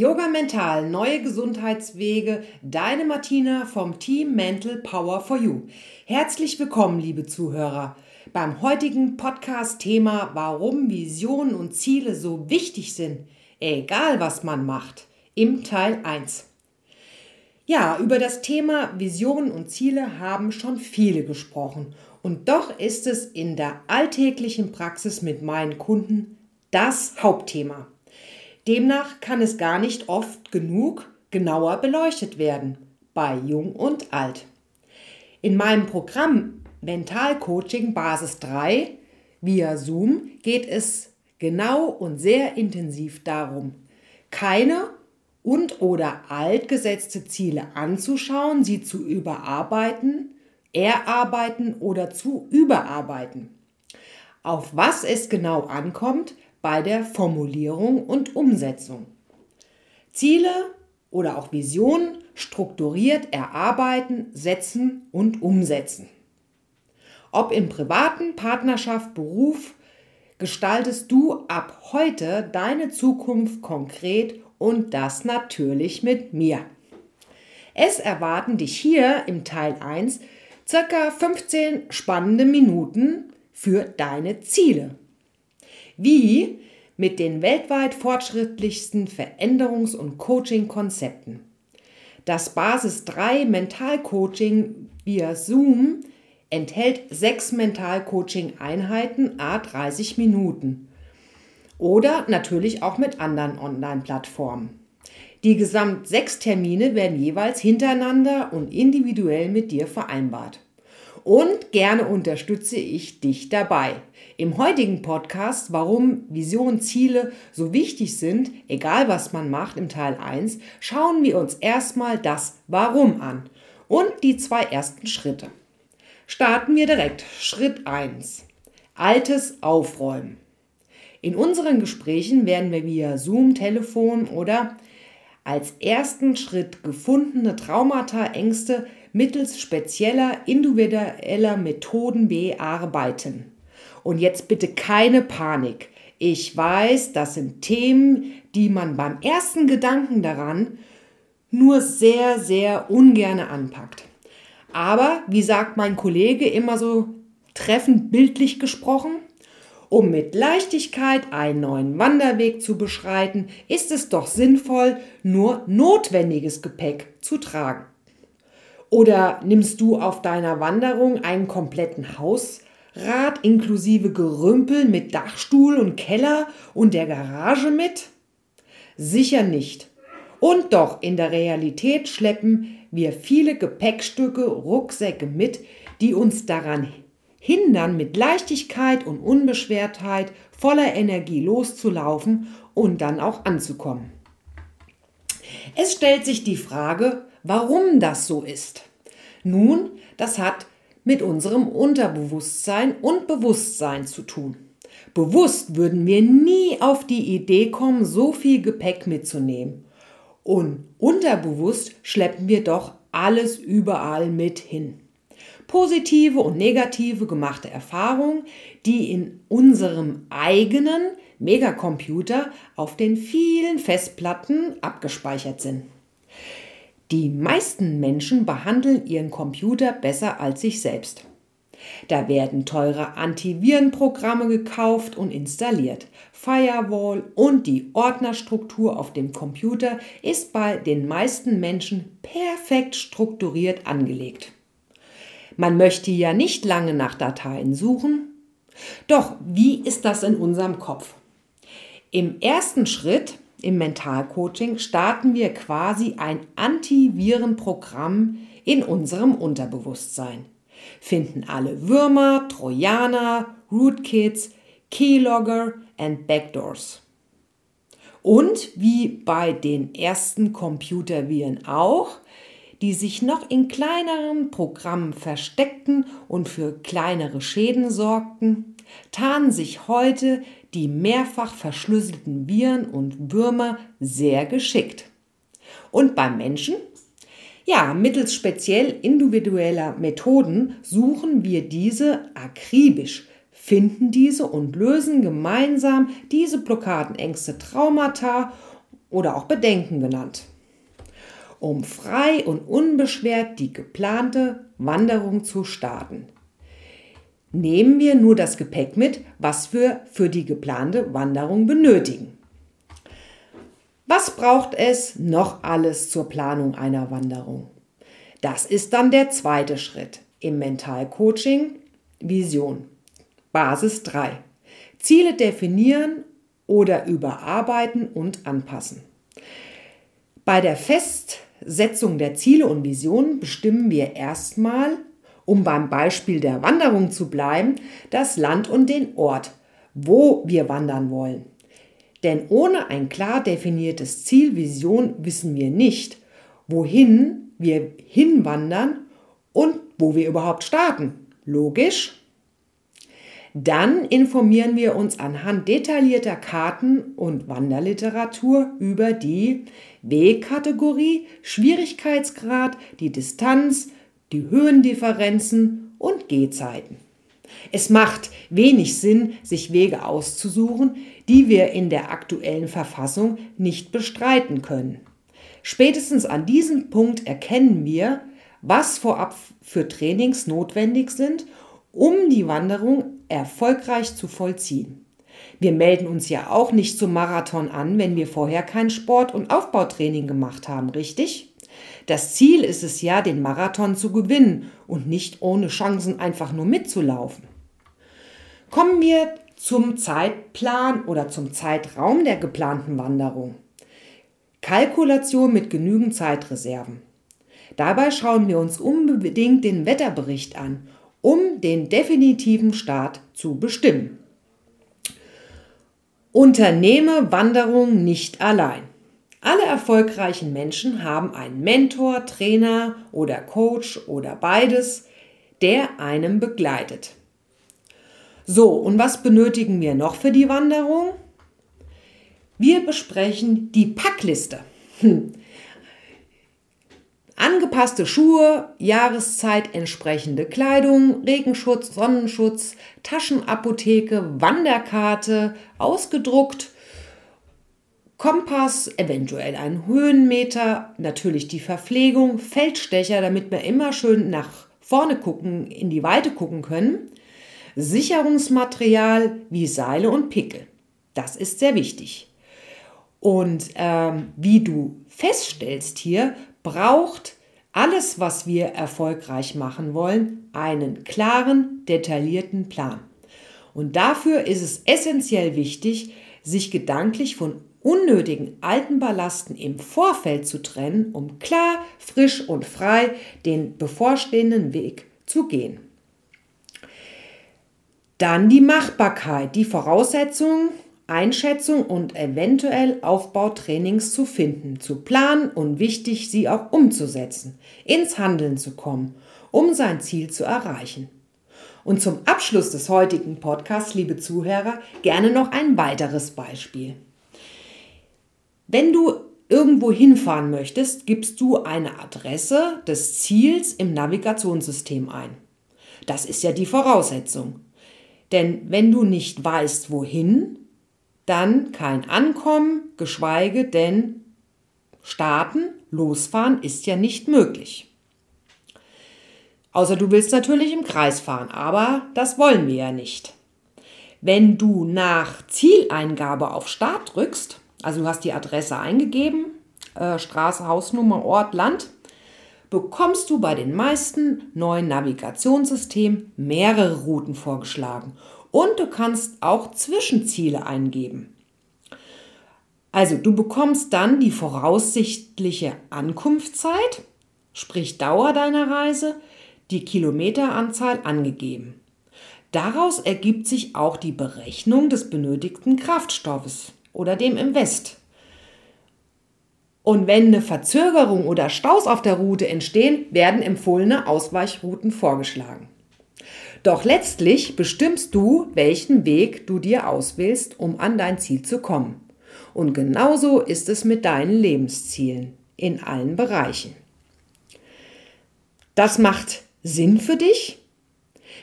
Yoga Mental, neue Gesundheitswege, deine Martina vom Team Mental Power for You. Herzlich willkommen, liebe Zuhörer, beim heutigen Podcast-Thema, warum Visionen und Ziele so wichtig sind, egal was man macht, im Teil 1. Ja, über das Thema Visionen und Ziele haben schon viele gesprochen und doch ist es in der alltäglichen Praxis mit meinen Kunden das Hauptthema. Demnach kann es gar nicht oft genug genauer beleuchtet werden, bei Jung und Alt. In meinem Programm Mentalcoaching Basis 3 via Zoom geht es genau und sehr intensiv darum, keine und oder altgesetzte Ziele anzuschauen, sie zu überarbeiten, erarbeiten oder zu überarbeiten. Auf was es genau ankommt, bei der Formulierung und Umsetzung. Ziele oder auch Visionen strukturiert erarbeiten, setzen und umsetzen. Ob im privaten Partnerschaft, Beruf, gestaltest du ab heute deine Zukunft konkret und das natürlich mit mir. Es erwarten dich hier im Teil 1 circa 15 spannende Minuten für deine Ziele wie mit den weltweit fortschrittlichsten Veränderungs- und Coaching-Konzepten. Das Basis 3 Mentalcoaching via Zoom enthält sechs Mentalcoaching-Einheiten a 30 Minuten oder natürlich auch mit anderen Online-Plattformen. Die gesamt sechs Termine werden jeweils hintereinander und individuell mit dir vereinbart und gerne unterstütze ich dich dabei. Im heutigen Podcast, warum Vision, Ziele so wichtig sind, egal was man macht, im Teil 1, schauen wir uns erstmal das Warum an und die zwei ersten Schritte. Starten wir direkt. Schritt 1. Altes Aufräumen. In unseren Gesprächen werden wir via Zoom, Telefon oder als ersten Schritt gefundene Traumata, Ängste mittels spezieller individueller Methoden bearbeiten. Und jetzt bitte keine Panik. Ich weiß, das sind Themen, die man beim ersten Gedanken daran nur sehr, sehr ungerne anpackt. Aber, wie sagt mein Kollege immer so treffend bildlich gesprochen, um mit Leichtigkeit einen neuen Wanderweg zu beschreiten, ist es doch sinnvoll, nur notwendiges Gepäck zu tragen. Oder nimmst du auf deiner Wanderung einen kompletten Hausrat inklusive Gerümpel mit Dachstuhl und Keller und der Garage mit? Sicher nicht. Und doch in der Realität schleppen wir viele Gepäckstücke, Rucksäcke mit, die uns daran hindern, mit Leichtigkeit und Unbeschwertheit voller Energie loszulaufen und dann auch anzukommen. Es stellt sich die Frage, Warum das so ist? Nun, das hat mit unserem Unterbewusstsein und Bewusstsein zu tun. Bewusst würden wir nie auf die Idee kommen, so viel Gepäck mitzunehmen. Und unterbewusst schleppen wir doch alles überall mit hin. Positive und negative gemachte Erfahrungen, die in unserem eigenen Megacomputer auf den vielen Festplatten abgespeichert sind. Die meisten Menschen behandeln ihren Computer besser als sich selbst. Da werden teure Antivirenprogramme gekauft und installiert. Firewall und die Ordnerstruktur auf dem Computer ist bei den meisten Menschen perfekt strukturiert angelegt. Man möchte ja nicht lange nach Dateien suchen. Doch wie ist das in unserem Kopf? Im ersten Schritt im Mentalcoaching starten wir quasi ein Antivirenprogramm in unserem Unterbewusstsein. Finden alle Würmer, Trojaner, Rootkits, Keylogger und Backdoors. Und wie bei den ersten Computerviren auch, die sich noch in kleineren Programmen versteckten und für kleinere Schäden sorgten, tarnen sich heute die mehrfach verschlüsselten Viren und Würmer sehr geschickt. Und beim Menschen? Ja, mittels speziell individueller Methoden suchen wir diese akribisch, finden diese und lösen gemeinsam diese Blockaden, Ängste, Traumata oder auch Bedenken genannt, um frei und unbeschwert die geplante Wanderung zu starten. Nehmen wir nur das Gepäck mit, was wir für die geplante Wanderung benötigen. Was braucht es noch alles zur Planung einer Wanderung? Das ist dann der zweite Schritt im Mentalcoaching Vision. Basis 3. Ziele definieren oder überarbeiten und anpassen. Bei der Festsetzung der Ziele und Visionen bestimmen wir erstmal, um beim Beispiel der Wanderung zu bleiben, das Land und den Ort, wo wir wandern wollen. Denn ohne ein klar definiertes Ziel, Vision wissen wir nicht, wohin wir hinwandern und wo wir überhaupt starten. Logisch? Dann informieren wir uns anhand detaillierter Karten und Wanderliteratur über die Wegkategorie, Schwierigkeitsgrad, die Distanz, die Höhendifferenzen und Gehzeiten. Es macht wenig Sinn, sich Wege auszusuchen, die wir in der aktuellen Verfassung nicht bestreiten können. Spätestens an diesem Punkt erkennen wir, was vorab für Trainings notwendig sind, um die Wanderung erfolgreich zu vollziehen. Wir melden uns ja auch nicht zum Marathon an, wenn wir vorher kein Sport- und Aufbautraining gemacht haben, richtig? Das Ziel ist es ja, den Marathon zu gewinnen und nicht ohne Chancen einfach nur mitzulaufen. Kommen wir zum Zeitplan oder zum Zeitraum der geplanten Wanderung. Kalkulation mit genügend Zeitreserven. Dabei schauen wir uns unbedingt den Wetterbericht an um den definitiven Start zu bestimmen. Unternehme Wanderung nicht allein. Alle erfolgreichen Menschen haben einen Mentor, Trainer oder Coach oder beides, der einem begleitet. So, und was benötigen wir noch für die Wanderung? Wir besprechen die Packliste. Hm. Angepasste Schuhe, Jahreszeit entsprechende Kleidung, Regenschutz, Sonnenschutz, Taschenapotheke, Wanderkarte, ausgedruckt, Kompass, eventuell ein Höhenmeter, natürlich die Verpflegung, Feldstecher, damit wir immer schön nach vorne gucken, in die Weite gucken können, Sicherungsmaterial wie Seile und Pickel. Das ist sehr wichtig. Und ähm, wie du feststellst hier, braucht alles, was wir erfolgreich machen wollen, einen klaren, detaillierten Plan. Und dafür ist es essentiell wichtig, sich gedanklich von unnötigen alten Ballasten im Vorfeld zu trennen, um klar, frisch und frei den bevorstehenden Weg zu gehen. Dann die Machbarkeit, die Voraussetzungen Einschätzung und eventuell Aufbautrainings zu finden, zu planen und wichtig, sie auch umzusetzen, ins Handeln zu kommen, um sein Ziel zu erreichen. Und zum Abschluss des heutigen Podcasts, liebe Zuhörer, gerne noch ein weiteres Beispiel. Wenn du irgendwo hinfahren möchtest, gibst du eine Adresse des Ziels im Navigationssystem ein. Das ist ja die Voraussetzung. Denn wenn du nicht weißt, wohin, dann kein Ankommen, geschweige denn starten, losfahren ist ja nicht möglich. Außer du willst natürlich im Kreis fahren, aber das wollen wir ja nicht. Wenn du nach Zieleingabe auf Start drückst, also du hast die Adresse eingegeben, äh, Straße, Hausnummer, Ort, Land, bekommst du bei den meisten neuen Navigationssystemen mehrere Routen vorgeschlagen und du kannst auch Zwischenziele eingeben. Also du bekommst dann die voraussichtliche Ankunftszeit, sprich Dauer deiner Reise, die Kilometeranzahl angegeben. Daraus ergibt sich auch die Berechnung des benötigten Kraftstoffes oder dem Invest. Und wenn eine Verzögerung oder Staus auf der Route entstehen, werden empfohlene Ausweichrouten vorgeschlagen. Doch letztlich bestimmst du, welchen Weg du dir auswählst, um an dein Ziel zu kommen. Und genauso ist es mit deinen Lebenszielen in allen Bereichen. Das macht Sinn für dich?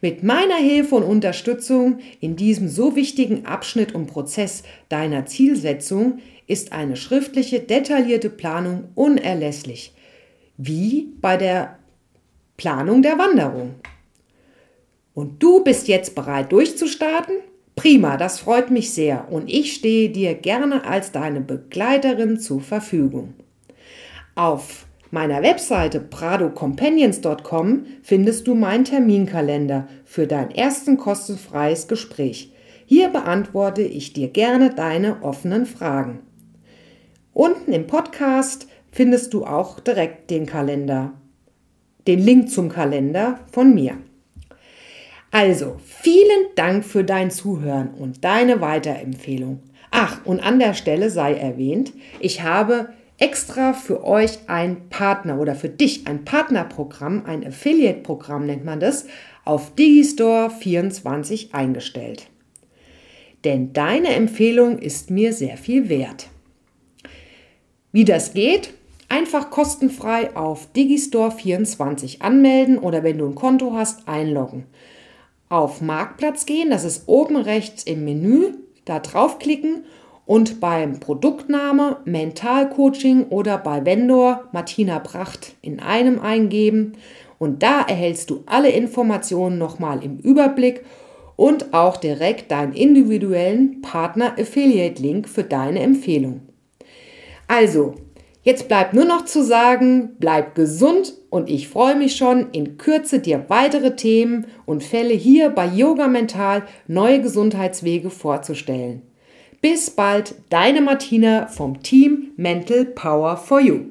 Mit meiner Hilfe und Unterstützung in diesem so wichtigen Abschnitt und Prozess deiner Zielsetzung ist eine schriftliche, detaillierte Planung unerlässlich, wie bei der Planung der Wanderung. Und du bist jetzt bereit durchzustarten? Prima, das freut mich sehr und ich stehe dir gerne als deine Begleiterin zur Verfügung. Auf meiner Webseite pradocompanions.com findest du meinen Terminkalender für dein ersten kostenfreies Gespräch. Hier beantworte ich dir gerne deine offenen Fragen. Unten im Podcast findest du auch direkt den Kalender, den Link zum Kalender von mir. Also, vielen Dank für dein Zuhören und deine Weiterempfehlung. Ach, und an der Stelle sei erwähnt, ich habe extra für euch ein Partner oder für dich ein Partnerprogramm, ein Affiliate-Programm nennt man das, auf Digistore 24 eingestellt. Denn deine Empfehlung ist mir sehr viel wert. Wie das geht? Einfach kostenfrei auf Digistore 24 anmelden oder wenn du ein Konto hast, einloggen auf Marktplatz gehen, das ist oben rechts im Menü, da draufklicken und beim Produktname Mental Coaching oder bei Vendor Martina Pracht in einem eingeben und da erhältst du alle Informationen nochmal im Überblick und auch direkt deinen individuellen Partner Affiliate Link für deine Empfehlung. Also, Jetzt bleibt nur noch zu sagen, bleib gesund und ich freue mich schon, in Kürze dir weitere Themen und Fälle hier bei Yoga Mental neue Gesundheitswege vorzustellen. Bis bald, deine Martina vom Team Mental Power for You.